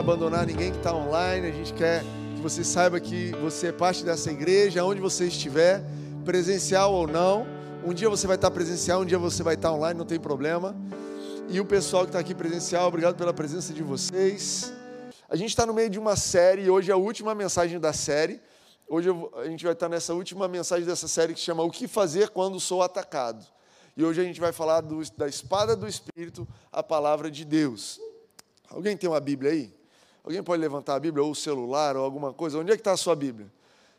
abandonar ninguém que está online, a gente quer que você saiba que você é parte dessa igreja, onde você estiver, presencial ou não. Um dia você vai estar presencial, um dia você vai estar online, não tem problema. E o pessoal que está aqui presencial, obrigado pela presença de vocês. A gente está no meio de uma série, e hoje é a última mensagem da série. Hoje eu, a gente vai estar nessa última mensagem dessa série que chama O que fazer quando sou atacado. E hoje a gente vai falar do, da espada do Espírito, a palavra de Deus. Alguém tem uma Bíblia aí? Alguém pode levantar a Bíblia, ou o celular, ou alguma coisa? Onde é que está a sua Bíblia?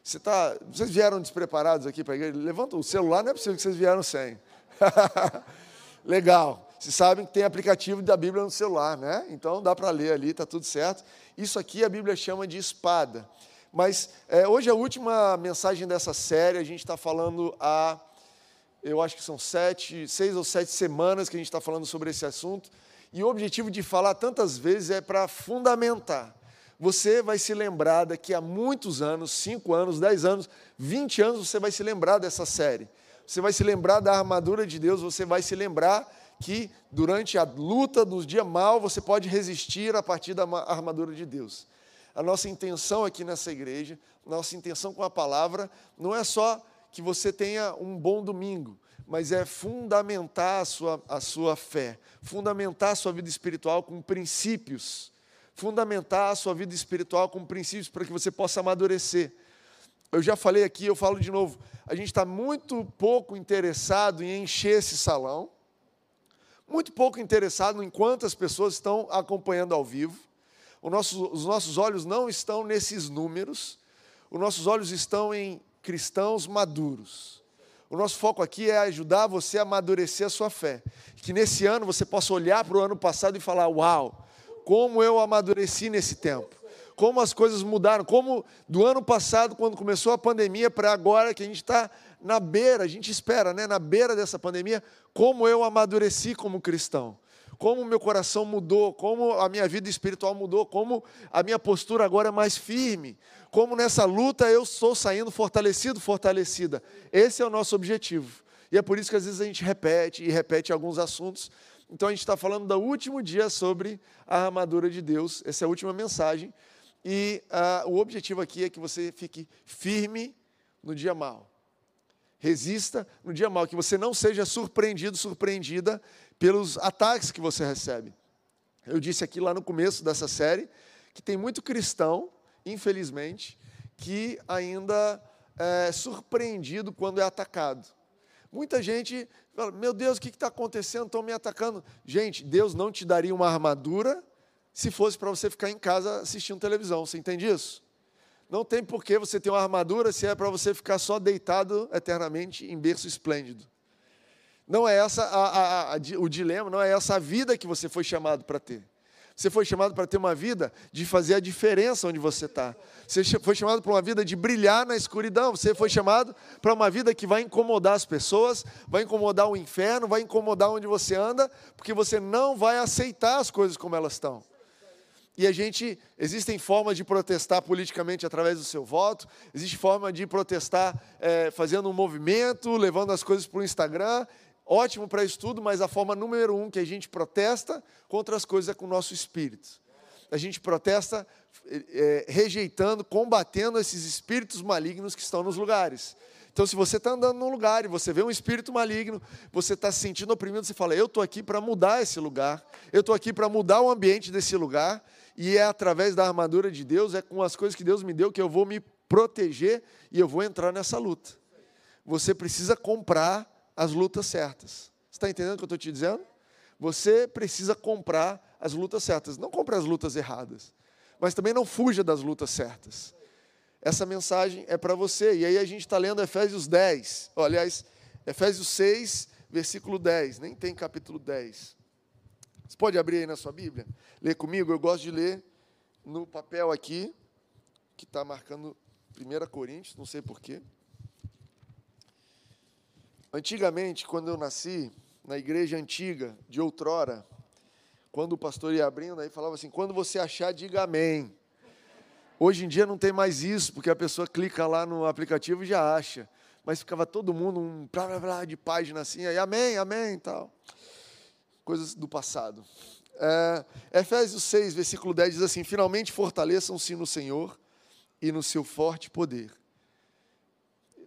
Você tá, vocês vieram despreparados aqui para a igreja? Levanta o celular, não é possível que vocês vieram sem. Legal. Vocês sabem que tem aplicativo da Bíblia no celular, né? Então dá para ler ali, está tudo certo. Isso aqui a Bíblia chama de espada. Mas é, hoje é a última mensagem dessa série, a gente está falando há, eu acho que são sete, seis ou sete semanas que a gente está falando sobre esse assunto, e o objetivo de falar tantas vezes é para fundamentar. Você vai se lembrar daqui a muitos anos, cinco anos, dez anos, vinte anos, você vai se lembrar dessa série. Você vai se lembrar da armadura de Deus, você vai se lembrar que durante a luta dos dias mal você pode resistir a partir da armadura de Deus. A nossa intenção aqui nessa igreja, nossa intenção com a palavra, não é só que você tenha um bom domingo, mas é fundamentar a sua, a sua fé, fundamentar a sua vida espiritual com princípios, fundamentar a sua vida espiritual com princípios para que você possa amadurecer. Eu já falei aqui, eu falo de novo, a gente está muito pouco interessado em encher esse salão, muito pouco interessado em quantas pessoas estão acompanhando ao vivo, nosso, os nossos olhos não estão nesses números, os nossos olhos estão em cristãos maduros. O nosso foco aqui é ajudar você a amadurecer a sua fé. Que nesse ano você possa olhar para o ano passado e falar: Uau, como eu amadureci nesse tempo. Como as coisas mudaram. Como do ano passado, quando começou a pandemia, para agora que a gente está na beira, a gente espera, né, na beira dessa pandemia, como eu amadureci como cristão como o meu coração mudou, como a minha vida espiritual mudou, como a minha postura agora é mais firme, como nessa luta eu estou saindo fortalecido, fortalecida. Esse é o nosso objetivo. E é por isso que às vezes a gente repete e repete alguns assuntos. Então a gente está falando do último dia sobre a armadura de Deus, essa é a última mensagem. E uh, o objetivo aqui é que você fique firme no dia mal. Resista no dia mal, que você não seja surpreendido, surpreendida pelos ataques que você recebe. Eu disse aqui lá no começo dessa série que tem muito cristão, infelizmente, que ainda é surpreendido quando é atacado. Muita gente fala: Meu Deus, o que está acontecendo? Estão me atacando. Gente, Deus não te daria uma armadura se fosse para você ficar em casa assistindo televisão. Você entende isso? Não tem por que você ter uma armadura se é para você ficar só deitado eternamente em berço esplêndido. Não é essa a, a, a, o dilema, não é essa a vida que você foi chamado para ter. Você foi chamado para ter uma vida de fazer a diferença onde você está. Você foi chamado para uma vida de brilhar na escuridão. Você foi chamado para uma vida que vai incomodar as pessoas, vai incomodar o inferno, vai incomodar onde você anda, porque você não vai aceitar as coisas como elas estão. E a gente, existem formas de protestar politicamente através do seu voto, existe forma de protestar é, fazendo um movimento, levando as coisas para o Instagram, ótimo para estudo, mas a forma número um que a gente protesta contra as coisas é com o nosso espírito. A gente protesta é, rejeitando, combatendo esses espíritos malignos que estão nos lugares. Então, se você está andando num lugar e você vê um espírito maligno, você está se sentindo oprimido, você fala: Eu estou aqui para mudar esse lugar, eu estou aqui para mudar o ambiente desse lugar, e é através da armadura de Deus, é com as coisas que Deus me deu que eu vou me proteger e eu vou entrar nessa luta. Você precisa comprar as lutas certas. Você está entendendo o que eu estou te dizendo? Você precisa comprar as lutas certas. Não compre as lutas erradas, mas também não fuja das lutas certas. Essa mensagem é para você. E aí a gente está lendo Efésios 10. Oh, aliás, Efésios 6, versículo 10. Nem tem capítulo 10. Você pode abrir aí na sua Bíblia? Ler comigo? Eu gosto de ler no papel aqui, que está marcando 1 Coríntios, não sei porquê. Antigamente, quando eu nasci, na igreja antiga, de outrora, quando o pastor ia abrindo, aí falava assim: quando você achar, diga amém. Hoje em dia não tem mais isso, porque a pessoa clica lá no aplicativo e já acha. Mas ficava todo mundo um blá blá blá de página assim, aí amém, amém e tal. Coisas do passado. É, Efésios 6, versículo 10 diz assim: Finalmente fortaleçam-se no Senhor e no seu forte poder.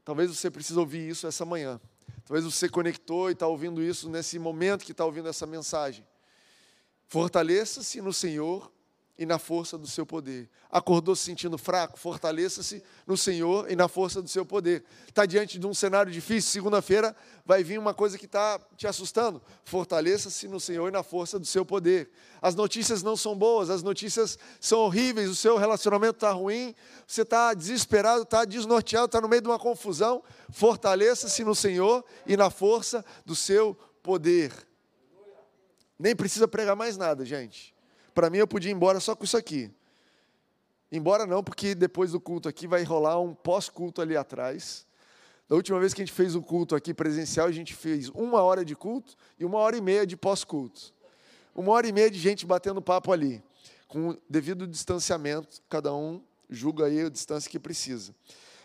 Talvez você precise ouvir isso essa manhã. Talvez você conectou e está ouvindo isso nesse momento que está ouvindo essa mensagem. Fortaleça-se no Senhor e na força do seu poder. Acordou se sentindo fraco? Fortaleça-se no Senhor e na força do seu poder. Está diante de um cenário difícil? Segunda-feira vai vir uma coisa que está te assustando. Fortaleça-se no Senhor e na força do seu poder. As notícias não são boas, as notícias são horríveis, o seu relacionamento está ruim, você está desesperado, está desnorteado, está no meio de uma confusão. Fortaleça-se no Senhor e na força do seu poder. Nem precisa pregar mais nada, gente para mim, eu podia ir embora só com isso aqui. Embora não, porque depois do culto aqui vai rolar um pós-culto ali atrás. Da última vez que a gente fez o culto aqui presencial, a gente fez uma hora de culto e uma hora e meia de pós-culto. Uma hora e meia de gente batendo papo ali, com devido distanciamento, cada um julga aí a distância que precisa.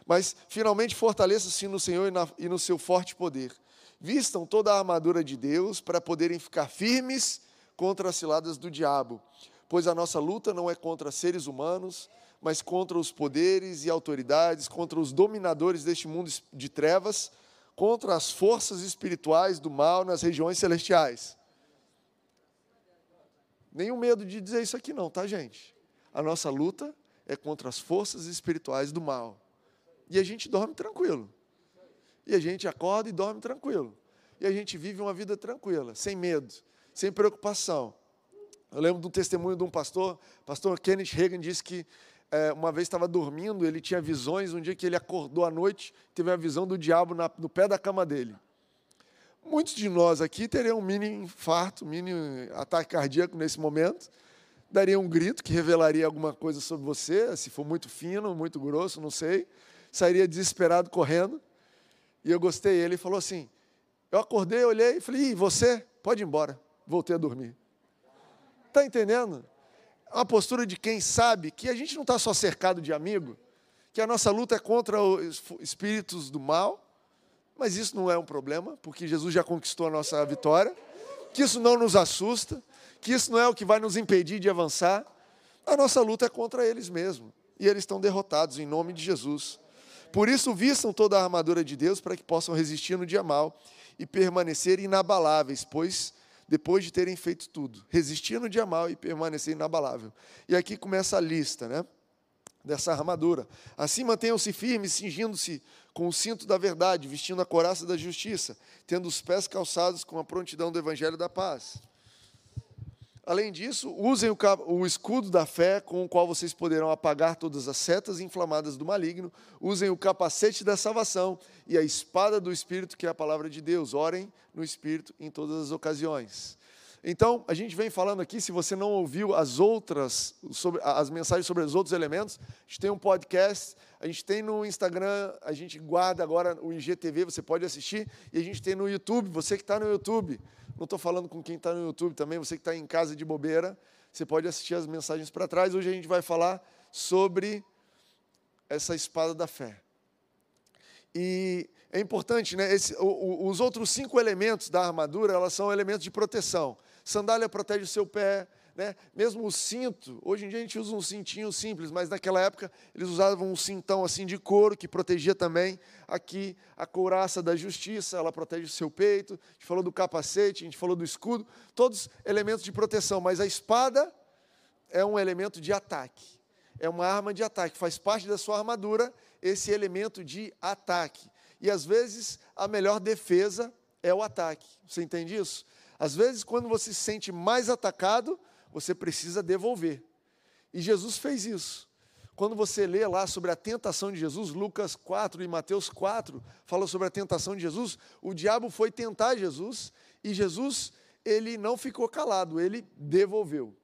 Mas, finalmente, fortaleça-se no Senhor e, na, e no seu forte poder. Vistam toda a armadura de Deus para poderem ficar firmes contra as ciladas do diabo, pois a nossa luta não é contra seres humanos, mas contra os poderes e autoridades, contra os dominadores deste mundo de trevas, contra as forças espirituais do mal nas regiões celestiais. Nenhum medo de dizer isso aqui, não, tá, gente? A nossa luta é contra as forças espirituais do mal. E a gente dorme tranquilo. E a gente acorda e dorme tranquilo. E a gente vive uma vida tranquila, sem medo, sem preocupação. Eu lembro de um testemunho de um pastor, pastor Kenneth Reagan disse que é, uma vez estava dormindo, ele tinha visões, um dia que ele acordou à noite, teve a visão do diabo na, no pé da cama dele. Muitos de nós aqui teriam um mini infarto, mini ataque cardíaco nesse momento, daria um grito que revelaria alguma coisa sobre você, se for muito fino, muito grosso, não sei, sairia desesperado correndo. E eu gostei, ele falou assim: eu acordei, olhei e falei, e você? Pode ir embora voltei a dormir. Está entendendo? É uma postura de quem sabe que a gente não está só cercado de amigo, que a nossa luta é contra os espíritos do mal, mas isso não é um problema, porque Jesus já conquistou a nossa vitória, que isso não nos assusta, que isso não é o que vai nos impedir de avançar. A nossa luta é contra eles mesmos, e eles estão derrotados em nome de Jesus. Por isso, vistam toda a armadura de Deus para que possam resistir no dia mal e permanecer inabaláveis, pois depois de terem feito tudo, resistir no dia mal e permanecer inabalável. E aqui começa a lista, né? Dessa armadura. Assim mantenham-se firmes, cingindo-se com o cinto da verdade, vestindo a coraça da justiça, tendo os pés calçados com a prontidão do evangelho da paz. Além disso, usem o, escudo da fé, com o qual vocês poderão apagar todas as setas inflamadas do maligno. Usem o capacete da salvação e a espada do Espírito, que é a palavra de Deus. Orem no Espírito em todas as ocasiões. Então, a gente vem falando aqui, se você não ouviu as outras, sobre, as mensagens sobre os outros elementos, a gente tem um podcast, a gente tem no Instagram, a gente guarda agora o IGTV, você pode assistir, e a gente tem no YouTube, você que está no YouTube, não estou falando com quem está no YouTube também, você que está em casa de bobeira, você pode assistir as mensagens para trás. Hoje a gente vai falar sobre essa espada da fé. E é importante, né? Esse, o, o, os outros cinco elementos da armadura, elas são elementos de proteção. Sandália protege o seu pé, né? Mesmo o cinto, hoje em dia a gente usa um cintinho simples, mas naquela época eles usavam um cintão assim de couro que protegia também aqui a couraça da justiça, ela protege o seu peito. A gente falou do capacete, a gente falou do escudo, todos elementos de proteção, mas a espada é um elemento de ataque. É uma arma de ataque, faz parte da sua armadura esse elemento de ataque. E às vezes a melhor defesa é o ataque. Você entende isso? Às vezes, quando você se sente mais atacado, você precisa devolver. E Jesus fez isso. Quando você lê lá sobre a tentação de Jesus, Lucas 4 e Mateus 4, fala sobre a tentação de Jesus, o diabo foi tentar Jesus e Jesus, ele não ficou calado, ele devolveu.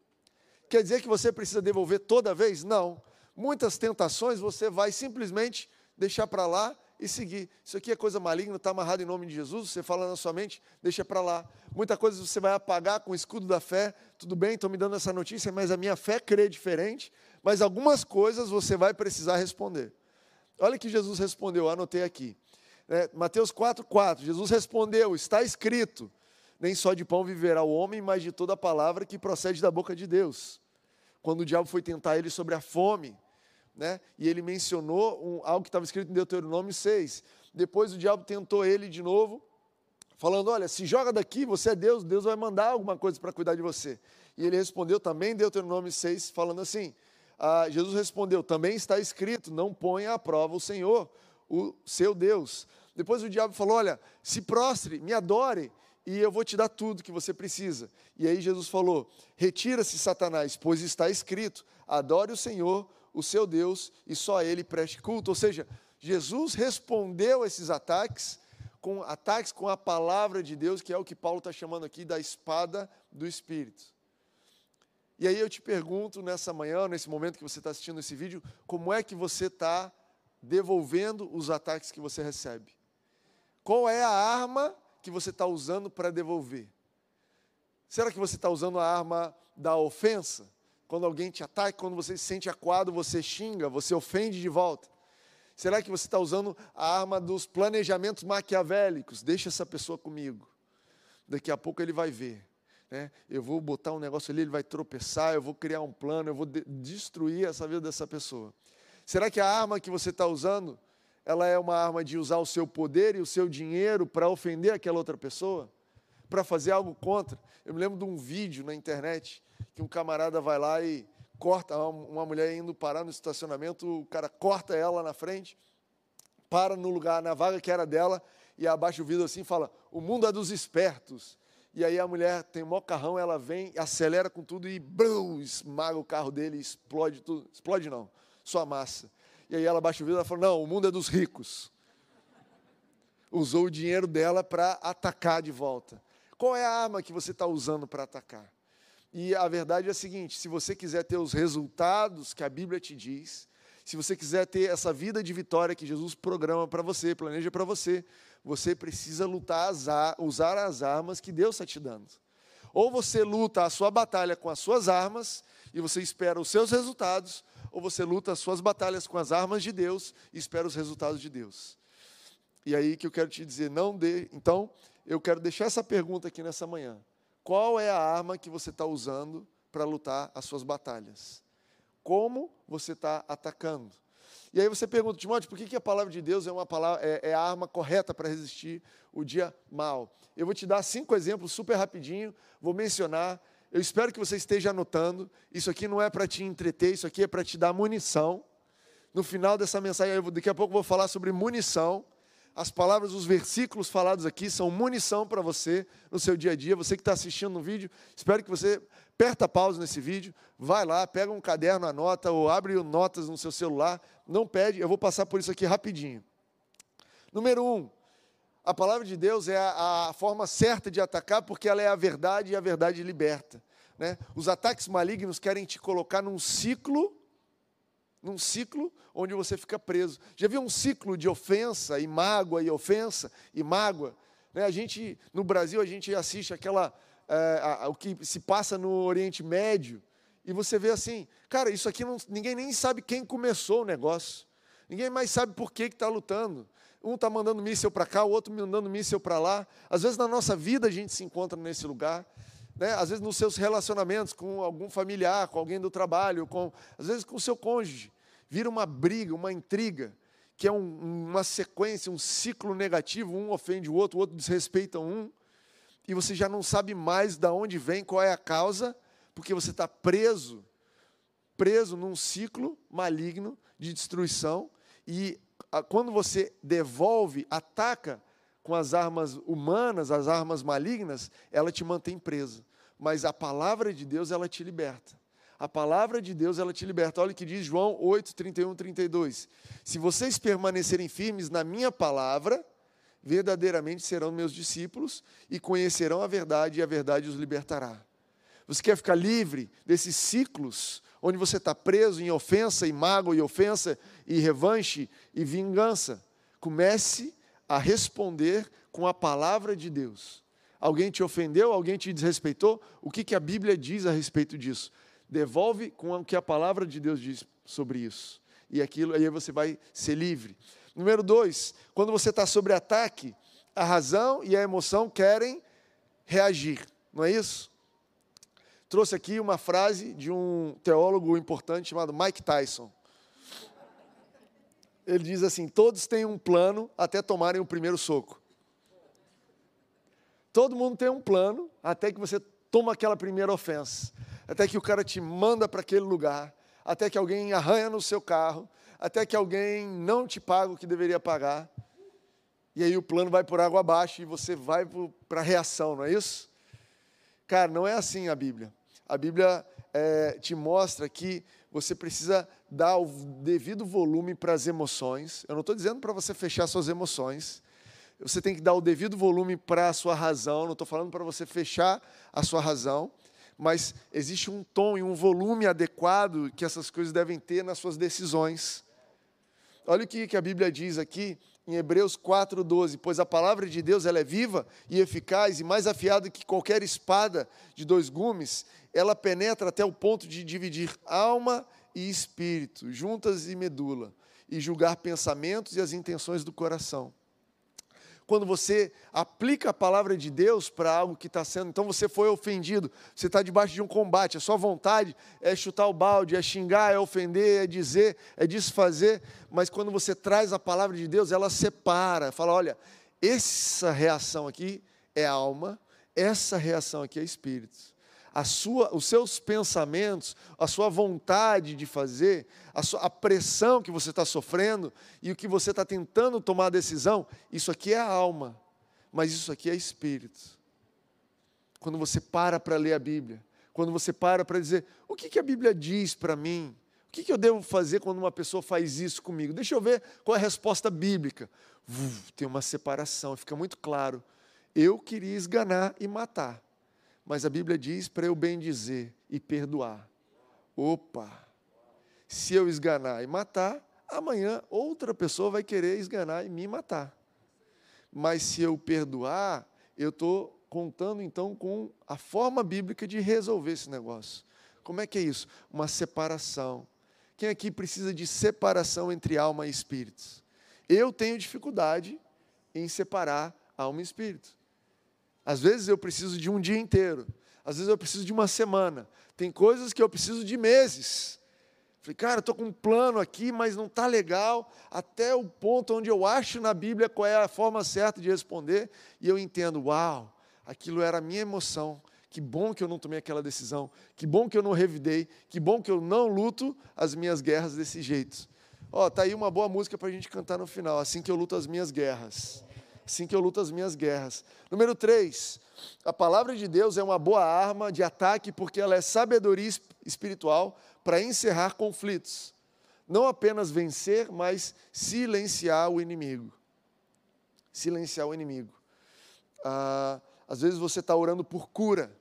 Quer dizer que você precisa devolver toda vez? Não. Muitas tentações você vai simplesmente deixar para lá e seguir. Isso aqui é coisa maligna, está amarrado em nome de Jesus, você fala na sua mente, deixa para lá. Muita coisa você vai apagar com o escudo da fé. Tudo bem, estão me dando essa notícia, mas a minha fé crê diferente. Mas algumas coisas você vai precisar responder. Olha que Jesus respondeu, anotei aqui. É, Mateus 4,4, Jesus respondeu, está escrito, Nem só de pão viverá o homem, mas de toda a palavra que procede da boca de Deus. Quando o diabo foi tentar ele sobre a fome, né? e ele mencionou um, algo que estava escrito em Deuteronômio 6. Depois o diabo tentou ele de novo, falando: Olha, se joga daqui, você é Deus, Deus vai mandar alguma coisa para cuidar de você. E ele respondeu também em Deuteronômio 6, falando assim: ah, Jesus respondeu: Também está escrito, não ponha à prova o Senhor, o seu Deus. Depois o diabo falou: Olha, se prostre, me adore, e eu vou te dar tudo que você precisa. E aí Jesus falou: Retira-se, Satanás, pois está escrito: adore o Senhor, o seu Deus, e só a ele preste culto. Ou seja, Jesus respondeu a esses ataques com ataques com a palavra de Deus, que é o que Paulo está chamando aqui da espada do Espírito. E aí eu te pergunto nessa manhã, nesse momento que você está assistindo esse vídeo, como é que você está devolvendo os ataques que você recebe? Qual é a arma que você está usando para devolver? Será que você está usando a arma da ofensa? Quando alguém te ataca, quando você se sente acuado, você xinga, você ofende de volta. Será que você está usando a arma dos planejamentos maquiavélicos? Deixa essa pessoa comigo. Daqui a pouco ele vai ver. Né? Eu vou botar um negócio ali, ele vai tropeçar, eu vou criar um plano, eu vou de destruir essa vida dessa pessoa. Será que a arma que você está usando, ela é uma arma de usar o seu poder e o seu dinheiro para ofender aquela outra pessoa? Para fazer algo contra? Eu me lembro de um vídeo na internet que um camarada vai lá e corta uma mulher indo parar no estacionamento, o cara corta ela na frente, para no lugar, na vaga que era dela, e abaixa o vidro assim e fala: O mundo é dos espertos. E aí a mulher tem um carrão, ela vem, acelera com tudo e brum, esmaga o carro dele, explode tudo. Explode não, só massa. E aí ela abaixa o vidro e fala: Não, o mundo é dos ricos. Usou o dinheiro dela para atacar de volta. Qual é a arma que você está usando para atacar? E a verdade é a seguinte: se você quiser ter os resultados que a Bíblia te diz, se você quiser ter essa vida de vitória que Jesus programa para você, planeja para você, você precisa lutar, usar as armas que Deus está te dando. Ou você luta a sua batalha com as suas armas e você espera os seus resultados, ou você luta as suas batalhas com as armas de Deus e espera os resultados de Deus. E aí que eu quero te dizer, não dê. Então, eu quero deixar essa pergunta aqui nessa manhã. Qual é a arma que você está usando para lutar as suas batalhas? Como você está atacando? E aí você pergunta, Timóteo, por que, que a palavra de Deus é, uma palavra, é, é a arma correta para resistir o dia mal? Eu vou te dar cinco exemplos super rapidinho, vou mencionar. Eu espero que você esteja anotando. Isso aqui não é para te entreter, isso aqui é para te dar munição. No final dessa mensagem, daqui a pouco eu vou falar sobre munição as palavras, os versículos falados aqui são munição para você no seu dia a dia. Você que está assistindo no vídeo, espero que você aperta pausa nesse vídeo, vai lá, pega um caderno, anota ou abre notas no seu celular. Não pede, eu vou passar por isso aqui rapidinho. Número um, a palavra de Deus é a, a forma certa de atacar, porque ela é a verdade e a verdade liberta. Né? Os ataques malignos querem te colocar num ciclo num ciclo onde você fica preso. Já viu um ciclo de ofensa e mágoa e ofensa e mágoa? Né? A gente, no Brasil, a gente assiste aquela, é, a, a, o que se passa no Oriente Médio, e você vê assim, cara, isso aqui não, ninguém nem sabe quem começou o negócio. Ninguém mais sabe por que está lutando. Um está mandando míssel para cá, o outro mandando míssel para lá. Às vezes na nossa vida a gente se encontra nesse lugar. Né? Às vezes nos seus relacionamentos com algum familiar, com alguém do trabalho, com, às vezes com o seu cônjuge vira uma briga, uma intriga, que é um, uma sequência, um ciclo negativo, um ofende o outro, o outro desrespeita um, e você já não sabe mais de onde vem, qual é a causa, porque você está preso, preso num ciclo maligno de destruição, e quando você devolve, ataca com as armas humanas, as armas malignas, ela te mantém preso. Mas a palavra de Deus, ela te liberta. A palavra de Deus, ela te liberta. Olha o que diz João 8, 31, 32. Se vocês permanecerem firmes na minha palavra, verdadeiramente serão meus discípulos e conhecerão a verdade, e a verdade os libertará. Você quer ficar livre desses ciclos onde você está preso em ofensa e mágoa e ofensa e revanche e vingança? Comece a responder com a palavra de Deus. Alguém te ofendeu? Alguém te desrespeitou? O que, que a Bíblia diz a respeito disso? Devolve com o que a palavra de Deus diz sobre isso. E aquilo, aí você vai ser livre. Número dois, quando você está sobre ataque, a razão e a emoção querem reagir, não é isso? Trouxe aqui uma frase de um teólogo importante chamado Mike Tyson. Ele diz assim: todos têm um plano até tomarem o primeiro soco. Todo mundo tem um plano até que você toma aquela primeira ofensa, até que o cara te manda para aquele lugar, até que alguém arranha no seu carro, até que alguém não te paga o que deveria pagar. E aí o plano vai por água abaixo e você vai para a reação, não é isso? Cara, não é assim a Bíblia. A Bíblia é, te mostra que você precisa dar o devido volume para as emoções. Eu não estou dizendo para você fechar suas emoções. Você tem que dar o devido volume para a sua razão. Não estou falando para você fechar a sua razão. Mas existe um tom e um volume adequado que essas coisas devem ter nas suas decisões. Olha o que a Bíblia diz aqui em Hebreus 4:12, pois a palavra de Deus ela é viva e eficaz e mais afiada que qualquer espada de dois gumes, ela penetra até o ponto de dividir alma e espírito, juntas e medula, e julgar pensamentos e as intenções do coração quando você aplica a palavra de Deus para algo que está sendo. Então você foi ofendido, você está debaixo de um combate, a sua vontade é chutar o balde, é xingar, é ofender, é dizer, é desfazer, mas quando você traz a palavra de Deus, ela separa, fala: olha, essa reação aqui é alma, essa reação aqui é espírito sua, os seus pensamentos, a sua vontade de fazer, a, sua, a pressão que você está sofrendo e o que você está tentando tomar decisão, isso aqui é a alma, mas isso aqui é espírito. Quando você para para ler a Bíblia, quando você para para dizer, o que, que a Bíblia diz para mim? O que, que eu devo fazer quando uma pessoa faz isso comigo? Deixa eu ver qual é a resposta bíblica. Uf, tem uma separação, fica muito claro. Eu queria esganar e matar mas a Bíblia diz para eu bem dizer e perdoar. Opa! Se eu esganar e matar, amanhã outra pessoa vai querer esganar e me matar. Mas se eu perdoar, eu estou contando então com a forma bíblica de resolver esse negócio. Como é que é isso? Uma separação. Quem aqui precisa de separação entre alma e espírito? Eu tenho dificuldade em separar alma e espírito. Às vezes eu preciso de um dia inteiro, às vezes eu preciso de uma semana. Tem coisas que eu preciso de meses. Falei, cara, estou com um plano aqui, mas não está legal, até o ponto onde eu acho na Bíblia qual é a forma certa de responder, e eu entendo, uau, aquilo era a minha emoção. Que bom que eu não tomei aquela decisão, que bom que eu não revidei, que bom que eu não luto as minhas guerras desse jeito. Ó, tá aí uma boa música para a gente cantar no final, assim que eu luto as minhas guerras assim que eu luto as minhas guerras. Número 3, a palavra de Deus é uma boa arma de ataque porque ela é sabedoria espiritual para encerrar conflitos. Não apenas vencer, mas silenciar o inimigo. Silenciar o inimigo. Ah, às vezes você está orando por cura.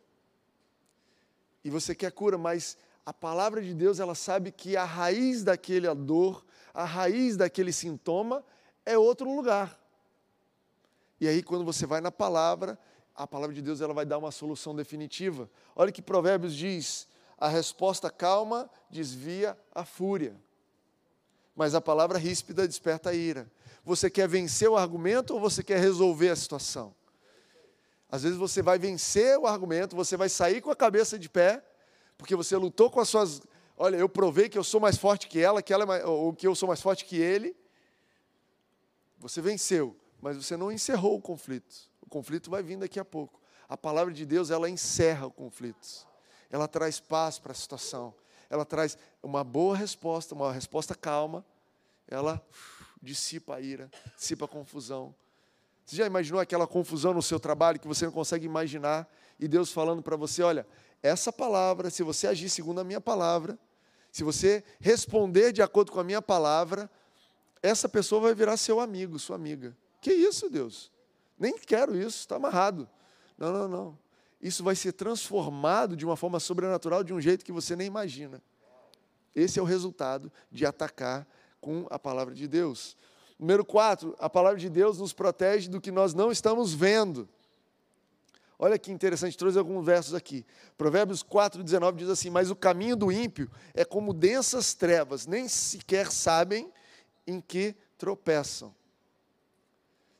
E você quer cura, mas a palavra de Deus, ela sabe que a raiz daquele dor, a raiz daquele sintoma é outro lugar. E aí, quando você vai na palavra, a palavra de Deus ela vai dar uma solução definitiva. Olha que Provérbios diz: a resposta calma desvia a fúria, mas a palavra ríspida desperta a ira. Você quer vencer o argumento ou você quer resolver a situação? Às vezes você vai vencer o argumento, você vai sair com a cabeça de pé, porque você lutou com as suas. Olha, eu provei que eu sou mais forte que ela, que ela é mais, ou que eu sou mais forte que ele. Você venceu mas você não encerrou o conflito. O conflito vai vir daqui a pouco. A palavra de Deus, ela encerra o conflito. Ela traz paz para a situação. Ela traz uma boa resposta, uma resposta calma. Ela dissipa a ira, dissipa a confusão. Você já imaginou aquela confusão no seu trabalho que você não consegue imaginar? E Deus falando para você: olha, essa palavra, se você agir segundo a minha palavra, se você responder de acordo com a minha palavra, essa pessoa vai virar seu amigo, sua amiga. Que isso, Deus? Nem quero isso, está amarrado. Não, não, não. Isso vai ser transformado de uma forma sobrenatural, de um jeito que você nem imagina. Esse é o resultado de atacar com a palavra de Deus. Número 4, a palavra de Deus nos protege do que nós não estamos vendo. Olha que interessante, trouxe alguns versos aqui. Provérbios 4, 19 diz assim: Mas o caminho do ímpio é como densas trevas, nem sequer sabem em que tropeçam.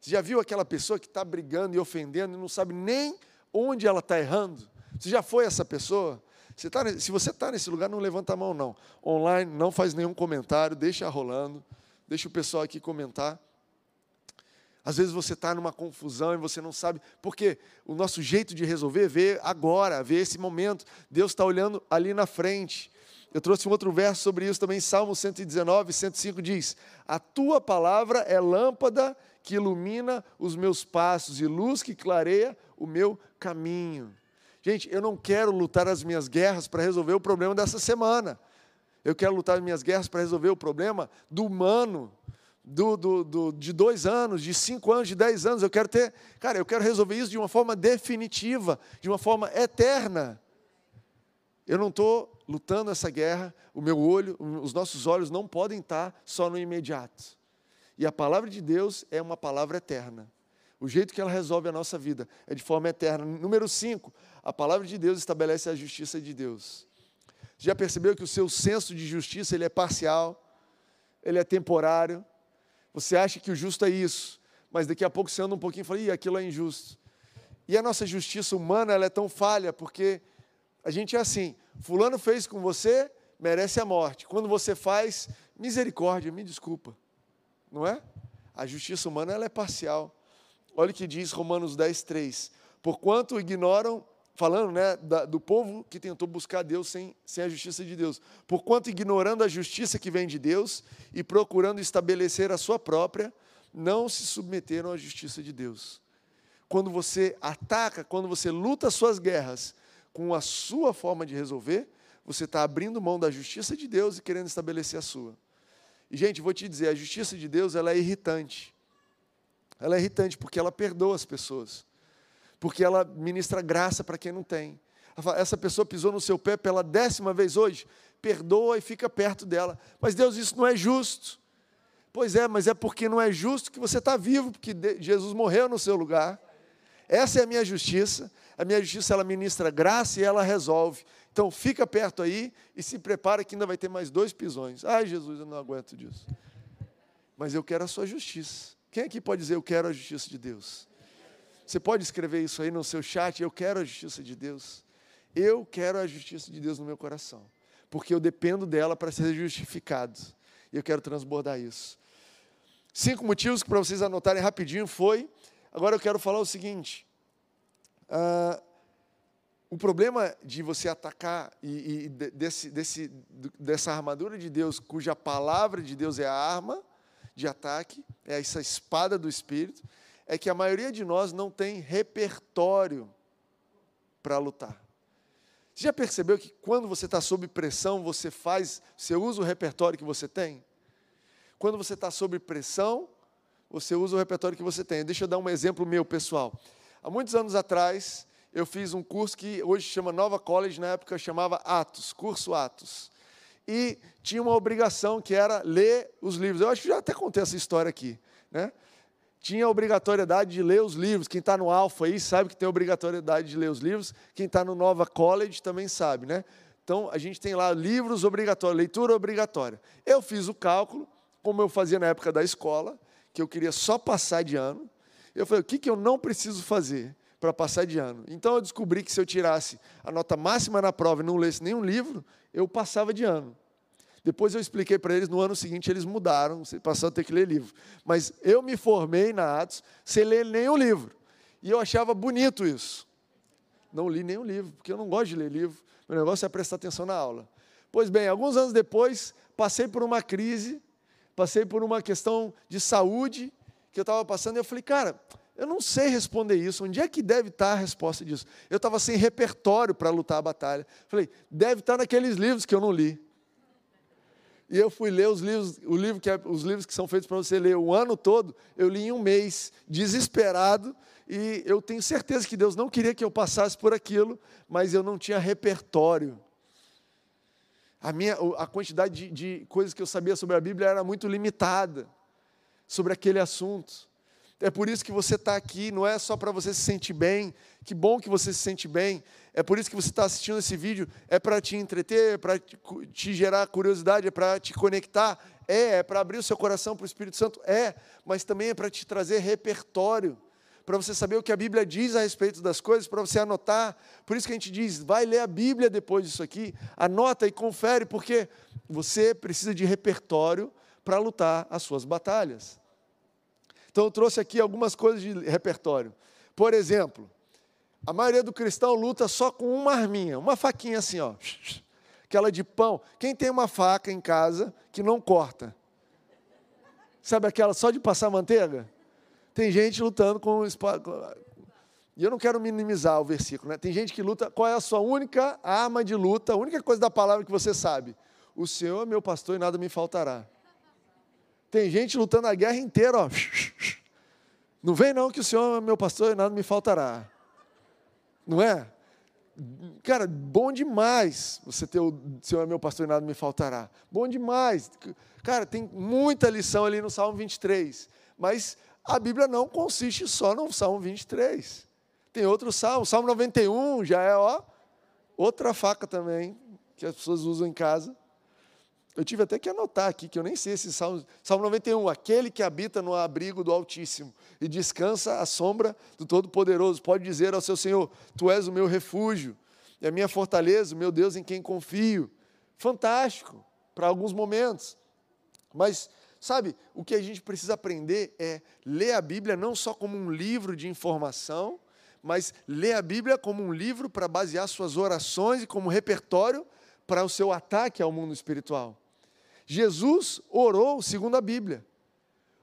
Você já viu aquela pessoa que está brigando e ofendendo e não sabe nem onde ela está errando? Você já foi essa pessoa? Você tá, se você está nesse lugar, não levanta a mão, não. Online, não faz nenhum comentário, deixa rolando, deixa o pessoal aqui comentar. Às vezes você está numa confusão e você não sabe, porque o nosso jeito de resolver é ver agora, ver esse momento. Deus está olhando ali na frente. Eu trouxe um outro verso sobre isso também, Salmo 119, 105 diz: A tua palavra é lâmpada que ilumina os meus passos e luz que clareia o meu caminho. Gente, eu não quero lutar as minhas guerras para resolver o problema dessa semana. Eu quero lutar as minhas guerras para resolver o problema do humano, do, do, do, de dois anos, de cinco anos, de dez anos. Eu quero ter, cara, eu quero resolver isso de uma forma definitiva, de uma forma eterna. Eu não estou lutando essa guerra, o meu olho, os nossos olhos não podem estar só no imediato. E a palavra de Deus é uma palavra eterna. O jeito que ela resolve a nossa vida é de forma eterna. Número cinco, a palavra de Deus estabelece a justiça de Deus. Já percebeu que o seu senso de justiça ele é parcial, ele é temporário, você acha que o justo é isso, mas daqui a pouco você anda um pouquinho e fala, Ih, aquilo é injusto. E a nossa justiça humana ela é tão falha, porque a gente é assim, fulano fez com você, merece a morte. Quando você faz, misericórdia, me desculpa. Não é? A justiça humana ela é parcial. Olha o que diz Romanos 10, 3. Porquanto ignoram, falando né, da, do povo que tentou buscar Deus sem, sem a justiça de Deus. Porquanto ignorando a justiça que vem de Deus e procurando estabelecer a sua própria, não se submeteram à justiça de Deus. Quando você ataca, quando você luta as suas guerras com a sua forma de resolver, você está abrindo mão da justiça de Deus e querendo estabelecer a sua. E, gente, vou te dizer, a justiça de Deus ela é irritante. Ela é irritante porque ela perdoa as pessoas. Porque ela ministra graça para quem não tem. Essa pessoa pisou no seu pé pela décima vez hoje, perdoa e fica perto dela. Mas Deus, isso não é justo. Pois é, mas é porque não é justo que você está vivo, porque Jesus morreu no seu lugar. Essa é a minha justiça. A minha justiça ela ministra graça e ela resolve. Então fica perto aí e se prepara que ainda vai ter mais dois pisões. Ai, Jesus, eu não aguento disso. Mas eu quero a sua justiça. Quem aqui pode dizer eu quero a justiça de Deus? Você pode escrever isso aí no seu chat, eu quero a justiça de Deus. Eu quero a justiça de Deus no meu coração, porque eu dependo dela para ser justificado. E eu quero transbordar isso. Cinco motivos que para vocês anotarem rapidinho foi. Agora eu quero falar o seguinte: ah, o problema de você atacar e, e desse, desse, dessa armadura de Deus, cuja palavra de Deus é a arma de ataque, é essa espada do Espírito, é que a maioria de nós não tem repertório para lutar. Você já percebeu que quando você está sob pressão, você faz, você usa o repertório que você tem? Quando você está sob pressão, você usa o repertório que você tem. Deixa eu dar um exemplo meu, pessoal. Há muitos anos atrás, eu fiz um curso que hoje chama Nova College, na época chamava Atos, curso Atos. E tinha uma obrigação que era ler os livros. Eu acho que já até contei essa história aqui. Né? Tinha a obrigatoriedade de ler os livros. Quem está no Alfa aí sabe que tem a obrigatoriedade de ler os livros. Quem está no Nova College também sabe. Né? Então, a gente tem lá livros obrigatórios, leitura obrigatória. Eu fiz o cálculo, como eu fazia na época da escola, que eu queria só passar de ano. Eu falei, o que, que eu não preciso fazer para passar de ano? Então eu descobri que se eu tirasse a nota máxima na prova e não lesse nenhum livro, eu passava de ano. Depois eu expliquei para eles, no ano seguinte eles mudaram, você passou a ter que ler livro. Mas eu me formei na Atos sem ler nenhum livro. E eu achava bonito isso. Não li nenhum livro, porque eu não gosto de ler livro. Meu negócio é prestar atenção na aula. Pois bem, alguns anos depois, passei por uma crise, passei por uma questão de saúde, que eu estava passando, e eu falei, cara, eu não sei responder isso. Onde é que deve estar a resposta disso? Eu estava sem repertório para lutar a batalha. Falei, deve estar naqueles livros que eu não li. E eu fui ler os livros, o livro que é, os livros que são feitos para você ler o ano todo, eu li em um mês, desesperado, e eu tenho certeza que Deus não queria que eu passasse por aquilo, mas eu não tinha repertório. A, minha, a quantidade de, de coisas que eu sabia sobre a Bíblia era muito limitada sobre aquele assunto. É por isso que você está aqui, não é só para você se sentir bem, que bom que você se sente bem, é por isso que você está assistindo esse vídeo, é para te entreter, é para te, gerar curiosidade, é para te conectar, é, é para abrir o seu coração para o Espírito Santo, é, mas também é para te trazer repertório, para você saber o que a Bíblia diz a respeito das coisas, para você anotar. Por isso que a gente diz, vai ler a Bíblia depois disso aqui, anota e confere, porque você precisa de repertório para lutar as suas batalhas. Então eu trouxe aqui algumas coisas de repertório. Por exemplo, a maioria do cristão luta só com uma arminha, uma faquinha assim, ó. Aquela de pão. Quem tem uma faca em casa que não corta? Sabe aquela só de passar manteiga? Tem gente lutando com e eu não quero minimizar o versículo, né? Tem gente que luta, qual é a sua única arma de luta, a única coisa da palavra que você sabe? O Senhor é meu pastor e nada me faltará. Tem gente lutando a guerra inteira, ó. Não vem não que o Senhor é meu pastor e nada me faltará. Não é? Cara, bom demais você ter o Senhor é meu pastor e nada me faltará. Bom demais. Cara, tem muita lição ali no Salmo 23. Mas a Bíblia não consiste só no Salmo 23. Tem outro salmo. Salmo 91 já é, ó, outra faca também, que as pessoas usam em casa. Eu tive até que anotar aqui, que eu nem sei esse Salmo, Salmo 91, aquele que habita no abrigo do Altíssimo e descansa à sombra do Todo-Poderoso, pode dizer ao seu Senhor, Tu és o meu refúgio, e a minha fortaleza, o meu Deus em quem confio. Fantástico, para alguns momentos. Mas, sabe, o que a gente precisa aprender é ler a Bíblia não só como um livro de informação, mas ler a Bíblia como um livro para basear suas orações e como repertório para o seu ataque ao mundo espiritual. Jesus orou segundo a Bíblia.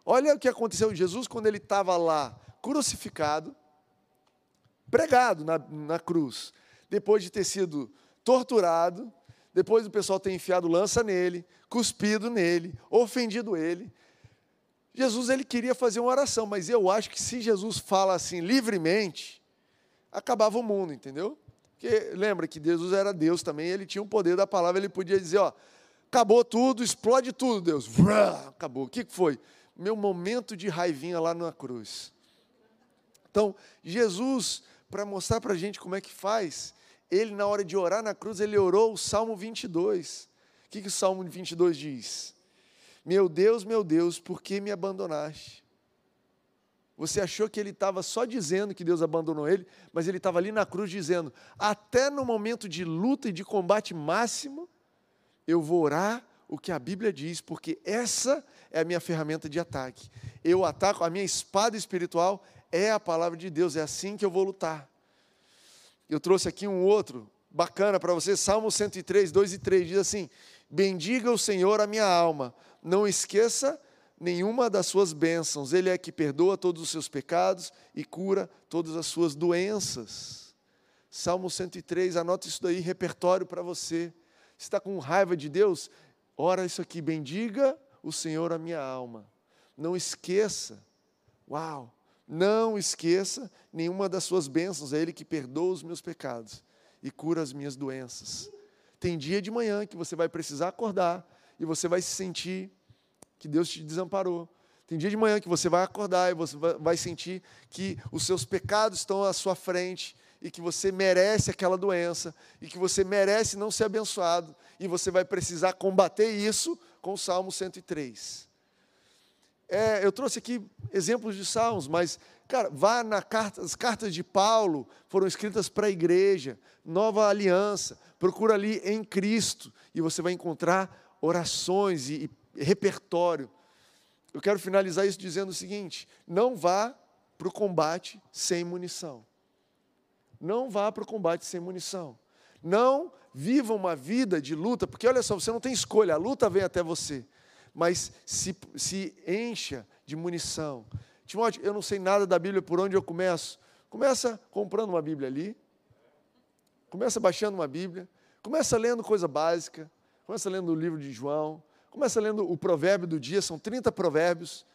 Olha o que aconteceu. Jesus, quando ele estava lá crucificado, pregado na, na cruz, depois de ter sido torturado, depois do pessoal ter enfiado lança nele, cuspido nele, ofendido ele. Jesus ele queria fazer uma oração, mas eu acho que se Jesus fala assim livremente, acabava o mundo, entendeu? Porque lembra que Jesus era Deus também, ele tinha o poder da palavra, ele podia dizer, ó, acabou tudo, explode tudo, Deus. Acabou. O que foi? Meu momento de raivinha lá na cruz. Então, Jesus, para mostrar para a gente como é que faz, ele, na hora de orar na cruz, ele orou o Salmo 22. O que, que o Salmo 22 diz? Meu Deus, meu Deus, por que me abandonaste? Você achou que ele estava só dizendo que Deus abandonou ele, mas ele estava ali na cruz dizendo: até no momento de luta e de combate máximo, eu vou orar o que a Bíblia diz, porque essa é a minha ferramenta de ataque. Eu ataco, a minha espada espiritual é a palavra de Deus, é assim que eu vou lutar. Eu trouxe aqui um outro bacana para você, Salmo 103, 2 e 3, diz assim: Bendiga o Senhor a minha alma, não esqueça nenhuma das suas bênçãos, Ele é que perdoa todos os seus pecados e cura todas as suas doenças. Salmo 103, anota isso daí, repertório para você está com raiva de Deus, ora isso aqui, bendiga o Senhor a minha alma. Não esqueça, uau, não esqueça nenhuma das suas bênçãos, é Ele que perdoa os meus pecados e cura as minhas doenças. Tem dia de manhã que você vai precisar acordar e você vai se sentir que Deus te desamparou. Tem dia de manhã que você vai acordar e você vai sentir que os seus pecados estão à sua frente e que você merece aquela doença, e que você merece não ser abençoado, e você vai precisar combater isso com o Salmo 103. É, eu trouxe aqui exemplos de salmos, mas, cara, vá na carta, as cartas de Paulo foram escritas para a igreja, nova aliança, procura ali em Cristo, e você vai encontrar orações e, e repertório. Eu quero finalizar isso dizendo o seguinte: não vá para o combate sem munição. Não vá para o combate sem munição. Não viva uma vida de luta, porque olha só, você não tem escolha, a luta vem até você. Mas se, se encha de munição. Timóteo, eu não sei nada da Bíblia, por onde eu começo? Começa comprando uma Bíblia ali, começa baixando uma Bíblia, começa lendo coisa básica, começa lendo o livro de João, começa lendo o provérbio do dia, são 30 provérbios.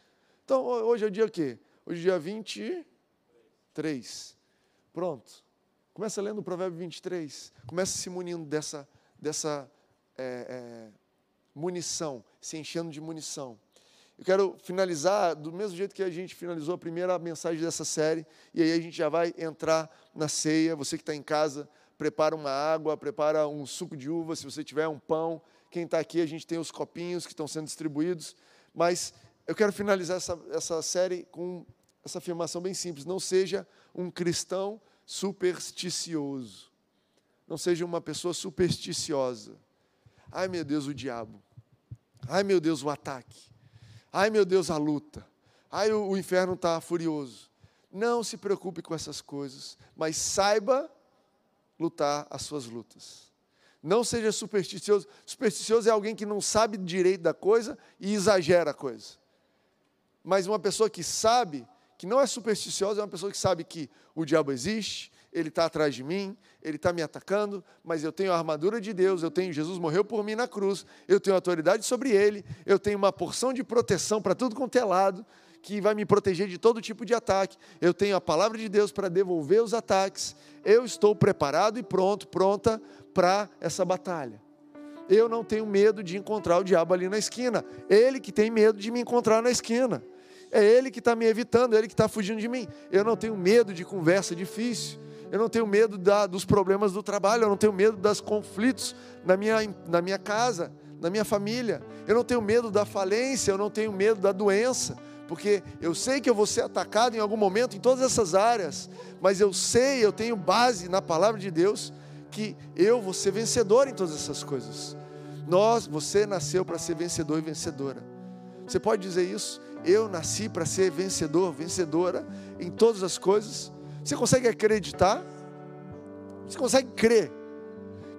Então, hoje é o dia o quê? Hoje é dia 23. Pronto. Começa lendo o Provérbio 23. Começa se munindo dessa, dessa é, é, munição, se enchendo de munição. Eu quero finalizar do mesmo jeito que a gente finalizou a primeira mensagem dessa série, e aí a gente já vai entrar na ceia. Você que está em casa, prepara uma água, prepara um suco de uva, se você tiver um pão. Quem está aqui, a gente tem os copinhos que estão sendo distribuídos. Mas eu quero finalizar essa, essa série com essa afirmação bem simples: não seja um cristão supersticioso. Não seja uma pessoa supersticiosa. Ai meu Deus, o diabo. Ai meu Deus, o ataque. Ai meu Deus, a luta. Ai, o, inferno está furioso. Não se preocupe com essas coisas, mas saiba lutar as suas lutas. Não seja supersticioso. Supersticioso é alguém que não sabe direito da coisa e exagera a coisa. Mas uma pessoa que sabe, que não é supersticiosa, é uma pessoa que sabe que o diabo existe, ele está atrás de mim, ele está me atacando, mas eu tenho a armadura de Deus, eu tenho, Jesus morreu por mim na cruz, eu tenho autoridade sobre ele, eu tenho uma porção de proteção para tudo quanto é lado, que vai me proteger de todo tipo de ataque. Eu tenho a palavra de Deus para devolver os ataques. Eu estou preparado e pronto, pronta para essa batalha. Eu não tenho medo de encontrar o diabo ali na esquina. Ele que tem medo de me encontrar na esquina. É ele que está me evitando, é ele que está fugindo de mim. Eu não tenho medo de conversa difícil eu não tenho medo da, dos problemas do trabalho, eu não tenho medo dos conflitos na minha, na minha casa, na minha família, eu não tenho medo da falência, eu não tenho medo da doença, porque eu sei que eu vou ser atacado em algum momento em todas essas áreas, mas eu sei, eu tenho base na palavra de Deus que eu vou ser vencedor em todas essas coisas. Nós, você nasceu para ser vencedor e vencedora. Você pode dizer isso? Eu nasci para ser vencedor, vencedora em todas as coisas. Você consegue acreditar? Você consegue crer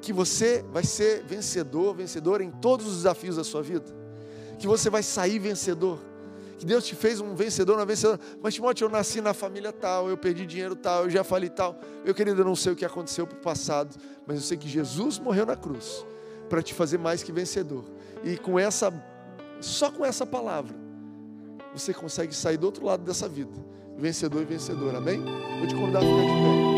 que você vai ser vencedor, vencedora em todos os desafios da sua vida? Que você vai sair vencedor? Que Deus te fez um vencedor, uma vencedora. Mas, Timóteo, eu nasci na família tal, eu perdi dinheiro tal, eu já falei tal. Meu querido, eu não sei o que aconteceu para o passado, mas eu sei que Jesus morreu na cruz para te fazer mais que vencedor. E com essa, só com essa palavra, você consegue sair do outro lado dessa vida vencedor e vencedora. Amém? Vou te convidar a ficar de pé.